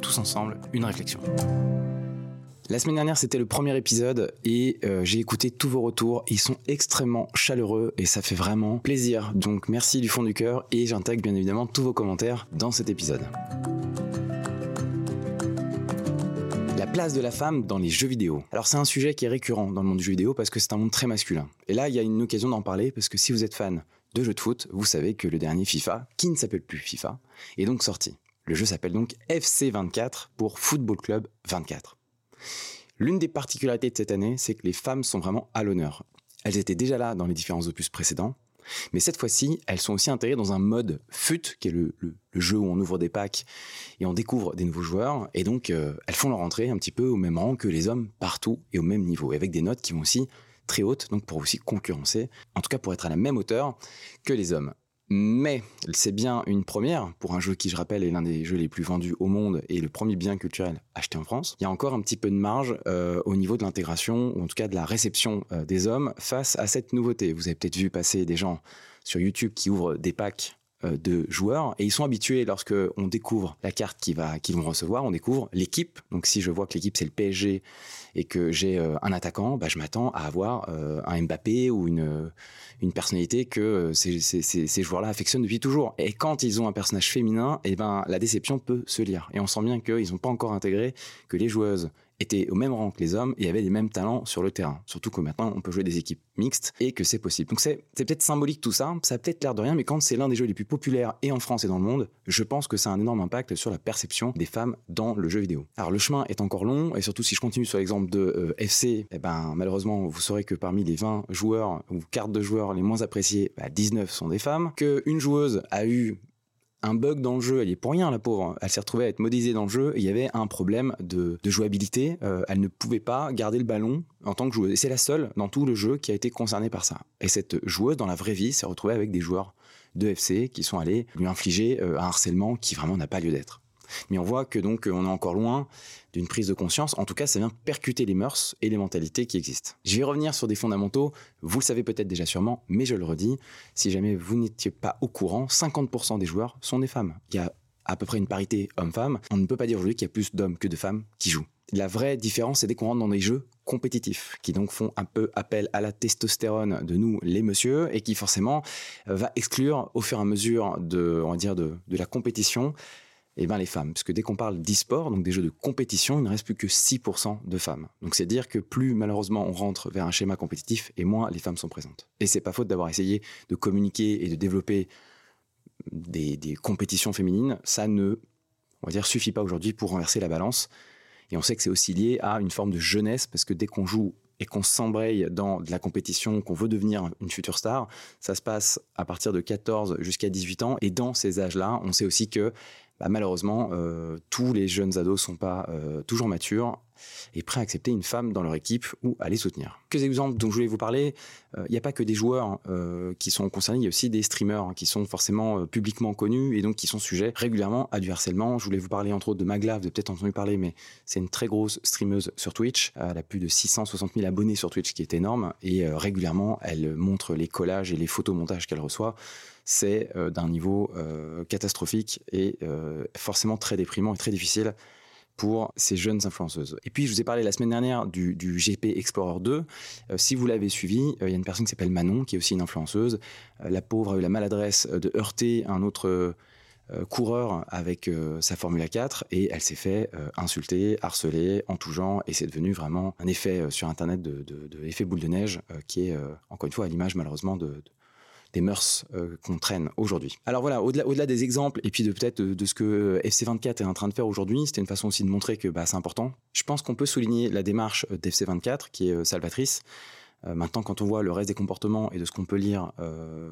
tous ensemble une réflexion. La semaine dernière, c'était le premier épisode et euh, j'ai écouté tous vos retours. Ils sont extrêmement chaleureux et ça fait vraiment plaisir. Donc merci du fond du cœur et j'intègre bien évidemment tous vos commentaires dans cet épisode. La place de la femme dans les jeux vidéo. Alors c'est un sujet qui est récurrent dans le monde du jeu vidéo parce que c'est un monde très masculin. Et là, il y a une occasion d'en parler parce que si vous êtes fan de jeux de foot, vous savez que le dernier FIFA, qui ne s'appelle plus FIFA, est donc sorti. Le jeu s'appelle donc FC24 pour Football Club 24. L'une des particularités de cette année, c'est que les femmes sont vraiment à l'honneur. Elles étaient déjà là dans les différents opus précédents, mais cette fois-ci, elles sont aussi intégrées dans un mode FUT, qui est le, jeu où on ouvre des packs et on découvre des nouveaux joueurs, et donc euh, elles font leur entrée un petit peu au même rang que les hommes partout et au même niveau, avec des notes qui vont aussi très hautes, donc pour aussi concurrencer, en tout cas pour être à la même hauteur que les hommes. Mais c'est bien une première pour un jeu qui, je rappelle, est l'un des jeux les plus vendus au monde et le premier bien culturel acheté en France. Il y a encore un petit peu de marge euh, au niveau de l'intégration, ou en tout cas de la réception euh, des hommes face à cette nouveauté. Vous avez peut-être vu passer des gens sur YouTube qui ouvrent des packs de joueurs et ils sont habitués lorsque on découvre la carte qu'ils vont recevoir, on découvre l'équipe. Donc si je vois que l'équipe c'est le PSG et que j'ai euh, un attaquant, bah, je m'attends à avoir euh, un Mbappé ou une, une personnalité que euh, ces, ces, ces joueurs-là affectionnent depuis toujours. Et quand ils ont un personnage féminin, et eh ben la déception peut se lire. Et on sent bien qu'ils n'ont pas encore intégré que les joueuses étaient au même rang que les hommes et avaient les mêmes talents sur le terrain. Surtout que maintenant, on peut jouer des équipes mixtes et que c'est possible. Donc c'est peut-être symbolique tout ça, ça a peut-être l'air de rien, mais quand c'est l'un des jeux les plus populaires et en France et dans le monde, je pense que ça a un énorme impact sur la perception des femmes dans le jeu vidéo. Alors le chemin est encore long et surtout si je continue sur l'exemple de euh, FC, eh ben, malheureusement, vous saurez que parmi les 20 joueurs ou cartes de joueurs les moins appréciées, 19 bah, sont des femmes. Qu'une joueuse a eu un bug dans le jeu, elle est pour rien la pauvre, elle s'est retrouvée à être modélisée dans le jeu, il y avait un problème de, jouabilité, euh, elle ne pouvait pas garder le ballon en tant que joueuse. Et c'est la seule dans tout le jeu qui a été concernée par ça. Et cette joueuse, dans la vraie vie, s'est retrouvée avec des joueurs de FC qui sont allés lui infliger euh, un harcèlement qui vraiment n'a pas lieu d'être. Mais on voit que donc on est encore loin d'une prise de conscience. En tout cas, ça vient percuter les mœurs et les mentalités qui existent. Je vais revenir sur des fondamentaux. Vous le savez peut-être déjà sûrement, mais je le redis. Si jamais vous n'étiez pas au courant, 50% des joueurs sont des femmes. Il y a à peu près une parité homme-femme. On ne peut pas dire aujourd'hui qu'il y a plus d'hommes que de femmes qui jouent. La vraie différence, c'est dès qu'on rentre dans des jeux compétitifs, qui donc font un peu appel à la testostérone de nous, les messieurs, et qui forcément va exclure au fur et à mesure de, on va dire, de, de la compétition, eh ben les femmes. Parce que dès qu'on parle d'e-sport, donc des jeux de compétition, il ne reste plus que 6% de femmes. Donc c'est dire que plus malheureusement on rentre vers un schéma compétitif et moins les femmes sont présentes. Et c'est pas faute d'avoir essayé de communiquer et de développer des, compétitions féminines. Ça ne, on va dire, suffit pas aujourd'hui pour renverser la balance. Et on sait que c'est aussi lié à une forme de jeunesse parce que dès qu'on joue et qu'on s'embraye dans de la compétition, qu'on veut devenir une future star, ça se passe à partir de 14 jusqu'à 18 ans. Et dans ces âges-là, on sait aussi que bah, malheureusement, euh, tous les jeunes ados sont pas euh, toujours matures et prêts à accepter une femme dans leur équipe ou à les soutenir. Quelques exemples dont je voulais vous parler, euh, il n'y a pas que des joueurs qui sont concernés, il y a aussi des streamers hein, qui sont forcément publiquement connus et donc qui sont sujets régulièrement à du harcèlement. Je voulais vous parler entre autres de Maglav, avez peut-être entendu parler, mais c'est une très grosse streameuse sur Twitch. Elle a plus de 660 000 abonnés sur Twitch, qui est énorme, et régulièrement, elle montre les collages et les photomontages qu'elle reçoit c'est euh, d'un niveau euh, catastrophique et euh, forcément très déprimant et très difficile pour ces jeunes influenceuses. Et puis, je vous ai parlé la semaine dernière du, GP Explorer 2. si vous l'avez suivi, il y a une personne qui s'appelle Manon, qui est aussi une influenceuse. la pauvre a eu la maladresse de heurter un autre coureur avec sa Formule 4 et elle s'est fait insulter, harceler en tout genre et c'est devenu vraiment un effet sur Internet de, de, boule de neige qui est, encore une fois, à l'image malheureusement de des mœurs qu'on traîne aujourd'hui. Alors voilà, au-delà, des exemples et puis de peut-être de, ce que FC24 est en train de faire aujourd'hui, c'était une façon aussi de montrer que bah, c'est important. Je pense qu'on peut souligner la démarche d'FC24 qui est salvatrice. Euh, maintenant, quand on voit le reste des comportements et de ce qu'on peut lire euh,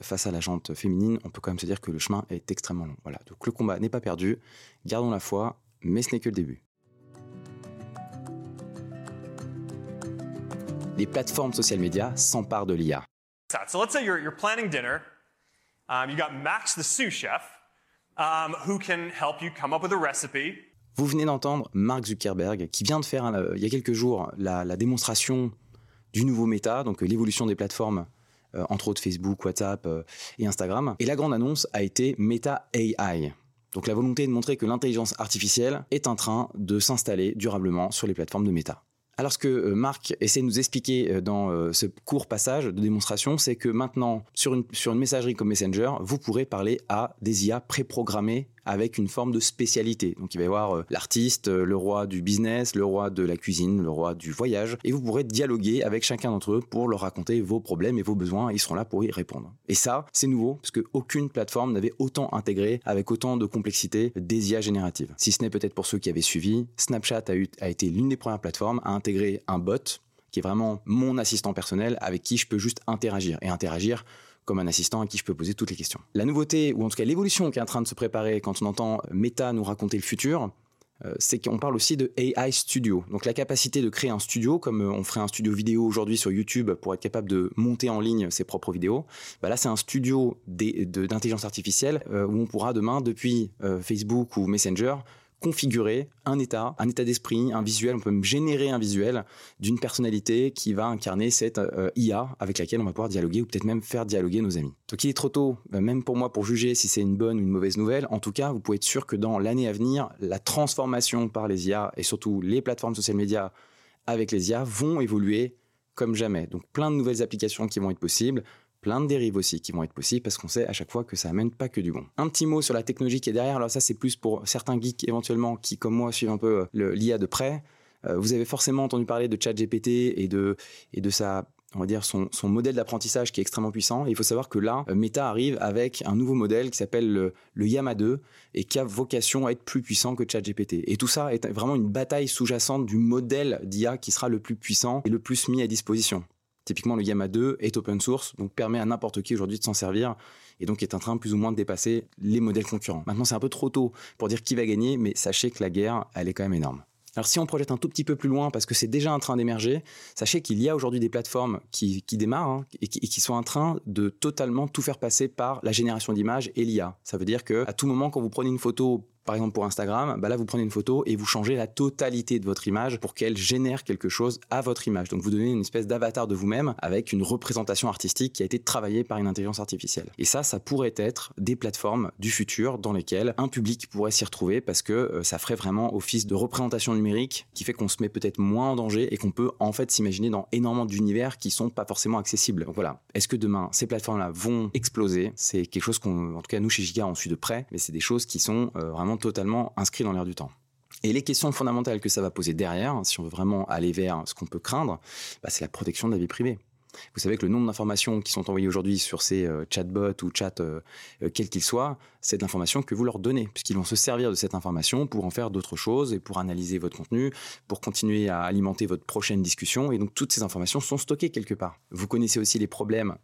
face à la jante féminine, on peut quand même se dire que le chemin est extrêmement long. Voilà, donc le combat n'est pas perdu, gardons la foi, mais ce n'est que le début. Les plateformes social médias s'emparent de l'IA. So let's say you're, you're planning dinner. You got Max, the sous chef, who can help you come up with a recipe. Vous venez d'entendre Mark Zuckerberg qui vient de faire il y a quelques jours la, démonstration du nouveau méta, donc euh, l'évolution des plateformes, euh, entre autres Facebook, WhatsApp euh, et Instagram. Et la grande annonce a été Meta AI. Donc la volonté de montrer que l'intelligence artificielle est en train de s'installer durablement sur les plateformes de Meta. Alors ce que Marc essaie de nous expliquer dans ce court passage de démonstration, c'est que maintenant, sur une, sur une messagerie comme Messenger, vous pourrez parler à des IA préprogrammées avec une forme de spécialité. Donc il va y avoir euh, l'artiste, euh, le roi du business, le roi de la cuisine, le roi du voyage, et vous pourrez dialoguer avec chacun d'entre eux pour leur raconter vos problèmes et vos besoins, et ils seront là pour y répondre. Et ça, c'est nouveau, parce qu'aucune plateforme n'avait autant intégré, avec autant de complexité, des IA génératives. Si ce n'est peut-être pour ceux qui avaient suivi, Snapchat a, a été l'une des premières plateformes à intégrer un bot, qui est vraiment mon assistant personnel, avec qui je peux juste interagir. Et interagir comme un assistant à qui je peux poser toutes les questions. La nouveauté, ou en tout cas l'évolution qui est en train de se préparer quand on entend Meta nous raconter le futur, euh, c'est qu'on parle aussi de AI Studio. Donc la capacité de créer un studio, comme euh, on ferait un studio vidéo aujourd'hui sur YouTube pour être capable de monter en ligne ses propres vidéos. Bah là, c'est un studio d'intelligence artificielle euh, où on pourra demain, depuis Facebook ou Messenger, configurer un état, un état d'esprit, un visuel. On peut même générer un visuel d'une personnalité qui va incarner cette euh, IA avec laquelle on va pouvoir dialoguer ou peut-être même faire dialoguer nos amis. Donc il est trop tôt, euh, même pour moi, pour juger si c'est une bonne ou une mauvaise nouvelle. En tout cas, vous pouvez être sûr que dans l'année à venir, la transformation par les IA et surtout les plateformes social médias avec les IA vont évoluer comme jamais. Donc plein de nouvelles applications qui vont être possibles, plein de dérives aussi qui vont être possibles parce qu'on sait à chaque fois que ça amène pas que du bon. Un petit mot sur la technologie qui est derrière. Alors ça, c'est plus pour certains geeks éventuellement qui, comme moi, suivent un peu euh, l'IA de près. Euh, vous avez forcément entendu parler de ChatGPT et de, et de sa on va dire son, modèle d'apprentissage qui est extrêmement puissant. Il faut savoir que là, euh, Meta arrive avec un nouveau modèle qui s'appelle le, le, Yama 2 et qui a vocation à être plus puissant que ChatGPT. Et tout ça est vraiment une bataille sous-jacente du modèle d'IA qui sera le plus puissant et le plus mis à disposition. Typiquement, le Yama 2 est open source, donc permet à n'importe qui aujourd'hui de s'en servir et donc est en train plus ou moins de dépasser les modèles concurrents. Maintenant, c'est un peu trop tôt pour dire qui va gagner, mais sachez que la guerre, elle est quand même énorme. Alors si on projette un tout petit peu plus loin, parce que c'est déjà en train d'émerger, sachez qu'il y a aujourd'hui des plateformes qui, démarrent hein, et, qui, et, qui, sont en train de totalement tout faire passer par la génération d'images et l'IA. Ça veut dire que à tout moment, quand vous prenez une photo par exemple pour Instagram, bah là vous prenez une photo et vous changez la totalité de votre image pour qu'elle génère quelque chose à votre image. Donc vous donnez une espèce d'avatar de vous-même avec une représentation artistique qui a été travaillée par une intelligence artificielle. Et ça, ça pourrait être des plateformes du futur dans lesquelles un public pourrait s'y retrouver parce que euh, ça ferait vraiment office de représentation numérique qui fait qu'on se met peut-être moins en danger et qu'on peut en fait s'imaginer dans énormément d'univers qui sont pas forcément accessibles. Donc voilà, est-ce que demain ces plateformes-là vont exploser? C'est quelque chose qu'on, en tout cas nous chez Giga, on suit de près, mais c'est des choses qui sont euh, vraiment totalement inscrit dans l'air du temps. Et les questions fondamentales que ça va poser derrière, si on veut vraiment aller vers ce qu'on peut craindre, bah, c'est la protection de la vie privée. Vous savez que le nombre d'informations qui sont envoyées aujourd'hui sur ces euh, chatbots ou chats, euh, euh, quels qu'ils soient, c'est l'information que vous leur donnez, puisqu'ils vont se servir de cette information pour en faire d'autres choses et pour analyser votre contenu, pour continuer à alimenter votre prochaine discussion. Et donc toutes ces informations sont stockées quelque part. Vous connaissez aussi les problèmes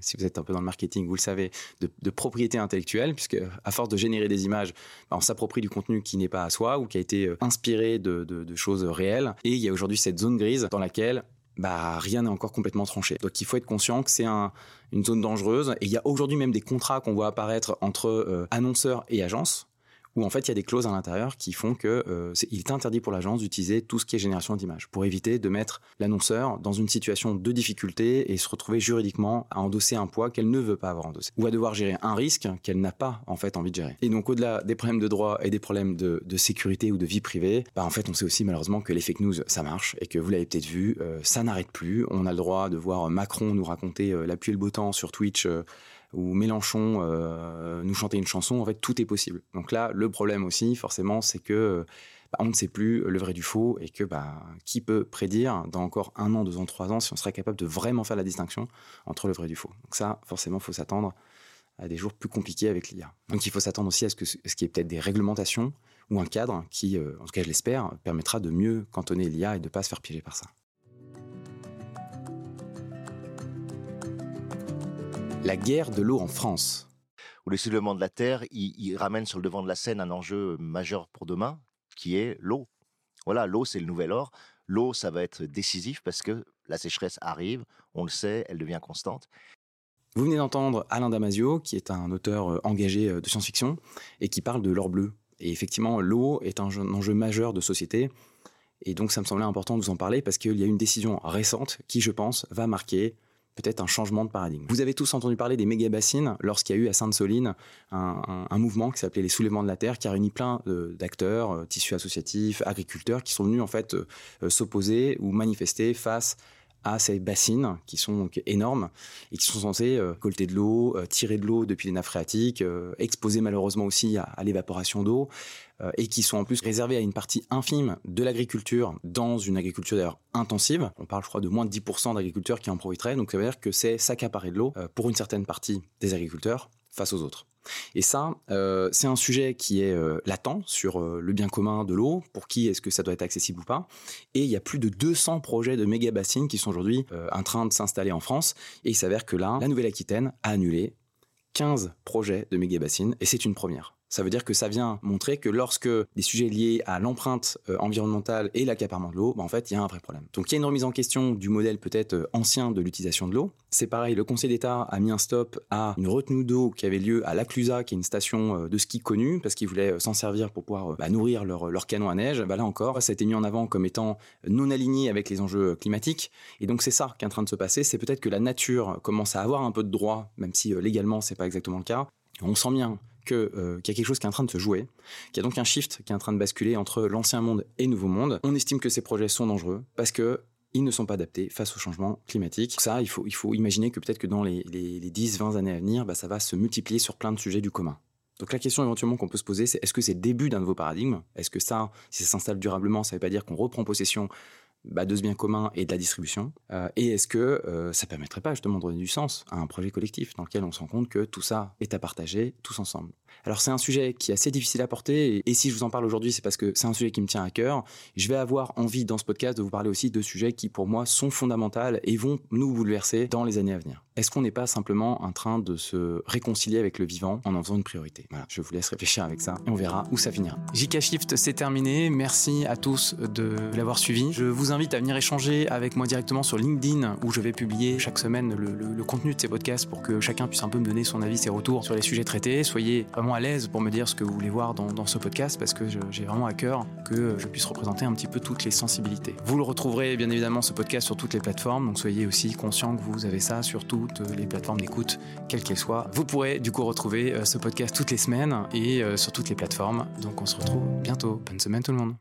si vous êtes un peu dans le marketing, vous le savez, de, propriété intellectuelle, puisque à force de générer des images, bah, on s'approprie du contenu qui n'est pas à soi ou qui a été euh, inspiré de, choses réelles. Et il y a aujourd'hui cette zone grise dans laquelle bah, rien n'est encore complètement tranché. Donc il faut être conscient que c'est une zone dangereuse. Et il y a aujourd'hui même des contrats qu'on voit apparaître entre euh, annonceurs et agences où en fait il y a des clauses à l'intérieur qui font que euh, est, il interdit pour l'agence d'utiliser tout ce qui est génération d'images pour éviter de mettre l'annonceur dans une situation de difficulté et se retrouver juridiquement à endosser un poids qu'elle ne veut pas avoir endossé ou à devoir gérer un risque qu'elle n'a pas en fait envie de gérer. Et donc au-delà des problèmes de droit et des problèmes de, sécurité ou de vie privée, bah, en fait on sait aussi malheureusement que les fake news ça marche et que vous l'avez peut-être vu, euh, ça n'arrête plus. On a le droit de voir Macron nous raconter euh, la pluie et le beau temps sur Twitch ou Mélenchon nous chanter une chanson, en fait, tout est possible. Donc là, le problème aussi, forcément, c'est que bah, on ne sait plus le vrai du faux et que bah, qui peut prédire dans encore un an, deux ans, trois ans si on serait capable de vraiment faire la distinction entre le vrai du faux. Donc ça, forcément, faut s'attendre à des jours plus compliqués avec l'IA. Donc il faut s'attendre aussi à ce qu'il y ait peut-être des réglementations ou un cadre qui, euh, en tout cas je l'espère, permettra de mieux cantonner l'IA et de ne pas se faire piéger par ça. La guerre de l'eau en France. Où le soulèvement de la Terre, il, ramène sur le devant de la scène un enjeu majeur pour demain, qui est l'eau. Voilà, l'eau, c'est le nouvel or. L'eau, ça va être décisif parce que la sécheresse arrive, on le sait, elle devient constante. Vous venez d'entendre Alain Damasio, qui est un auteur euh, engagé euh, de science-fiction et qui parle de l'or bleu. Et effectivement, l'eau est un enjeu majeur de société. Et donc, ça me semblait important de vous en parler parce qu'il y a une décision récente qui, je pense, va marquer peut-être un changement de paradigme. Vous avez tous entendu parler des méga-bassines lorsqu'il y a eu à Sainte-Soline un, mouvement qui s'appelait les soulèvements de la Terre, qui a réuni plein d'acteurs, euh, tissus associatifs, agriculteurs, qui sont venus en fait s'opposer ou manifester face à ces bassines qui sont donc énormes et qui sont censées euh, de l'eau, euh, tirer de l'eau depuis les nappes phréatiques, euh, exposer malheureusement aussi à, l'évaporation d'eau et qui sont en plus réservées à une partie infime de l'agriculture dans une agriculture d'ailleurs intensive. On parle je crois de moins de 10% d'agriculteurs qui en profiteraient, donc ça veut dire que c'est s'accaparer de l'eau pour une certaine partie des agriculteurs face aux autres. Et ça, euh, c'est un sujet qui est euh, latent sur euh, le bien commun de l'eau, pour qui est-ce que ça doit être accessible ou pas. Et il y a plus de 200 projets de méga bassines qui sont aujourd'hui en train de s'installer en France. Et il s'avère que là, la Nouvelle-Aquitaine a annulé 15 projets de méga bassines, et c'est une première. Ça veut dire que ça vient montrer que lorsque des sujets liés à l'empreinte euh, environnementale et l'accaparement de l'eau, bah, en fait, il y a un vrai problème. Donc il y a une remise en question du modèle peut-être euh, ancien de l'utilisation de l'eau. C'est pareil, le Conseil d'État a mis un stop à une retenue d'eau qui avait lieu à Laclusa, qui est une station euh, de ski connue, parce qu'ils voulaient s'en servir pour pouvoir bah, nourrir leur, leur, canon à neige. Bah, là encore, ça a été mis en avant comme étant non aligné avec les enjeux climatiques. Et donc c'est ça qui est en train de se passer. C'est peut-être que la nature commence à avoir un peu de droit, même si légalement c'est pas exactement le cas. On sent bien euh, qu'il y a quelque chose qui est en train de se jouer, qu'il y a donc un shift qui est en train de basculer entre l'ancien monde et nouveau monde. On estime que ces projets sont dangereux parce que ils ne sont pas adaptés face au changement climatique. Ça, il faut, imaginer que peut-être que dans les, les, 10-20 années à venir, bah, ça va se multiplier sur plein de sujets du commun. Donc la question éventuellement qu'on peut se poser, c'est est-ce que c'est le début d'un nouveau paradigme? Est-ce que ça, si ça s'installe durablement, ça ne veut pas dire qu'on reprend possession bah, de ce bien commun et de la distribution euh, Et est-ce que euh, ça permettrait pas justement de donner du sens à un projet collectif dans lequel on se rend compte que tout ça est à partager tous ensemble? Alors c'est un sujet qui est assez difficile à porter et, si je vous en parle aujourd'hui, c'est parce que c'est un sujet qui me tient à cœur. Je vais avoir envie dans ce podcast de vous parler aussi de sujets qui pour moi sont fondamentaux et vont nous bouleverser dans les années à venir. Est-ce qu'on n'est pas simplement en train de se réconcilier avec le vivant en en faisant une priorité? Voilà, je vous laisse réfléchir avec ça et on verra où ça finira. JK Shift, c'est terminé. Merci à tous de l'avoir suivi. Je vous invite à venir échanger avec moi directement sur LinkedIn où je vais publier chaque semaine le, le contenu de ces podcasts pour que chacun puisse un peu me donner son avis, ses retours sur les sujets traités. Soyez à l'aise pour me dire ce que vous voulez voir dans, ce podcast parce que j'ai vraiment à cœur que je puisse représenter un petit peu toutes les sensibilités. Vous le retrouverez bien évidemment ce podcast sur toutes les plateformes, donc soyez aussi conscient que vous avez ça sur toutes les plateformes d'écoute, quelles qu'elles soient. Vous pourrez du coup retrouver euh, ce podcast toutes les semaines et euh, sur toutes les plateformes. Donc on se retrouve bientôt. Bonne semaine tout le monde.